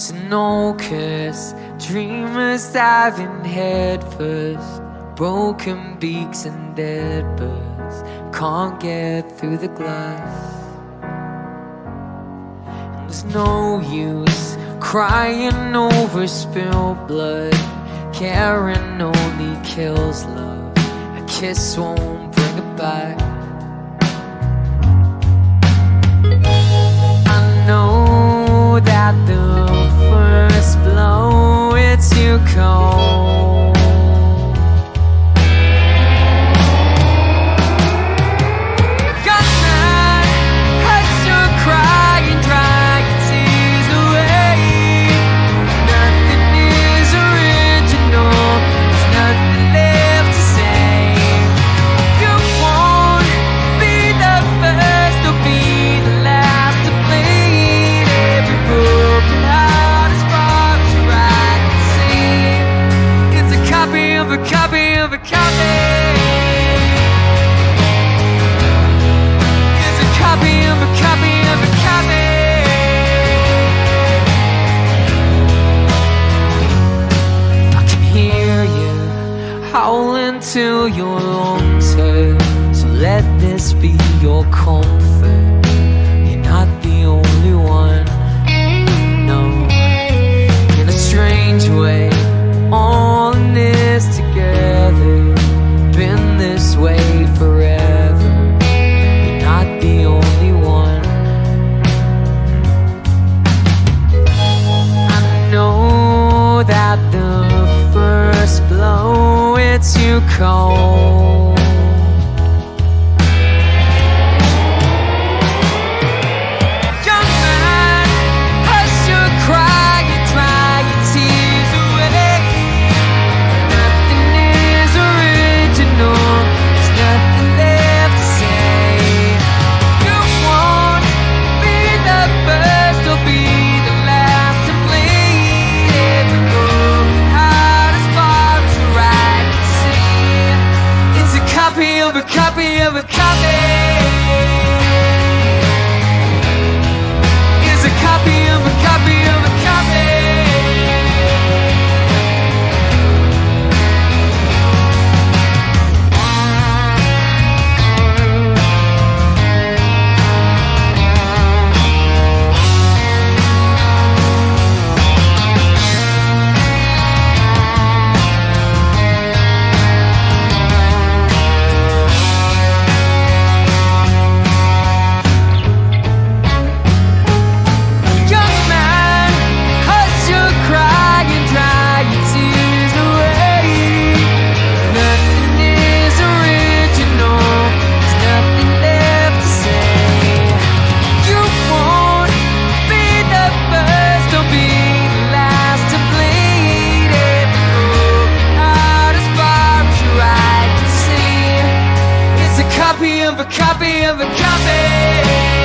There's no curse, dreamers diving head first. Broken beaks and dead birds can't get through the glass. And there's no use crying over spilled blood. Caring only kills love. A kiss won't bring it back. howling to your lungs hurt. So let this be your comfort. You're not the only one. you call. copy of a copy of a copy. of a copy of a copy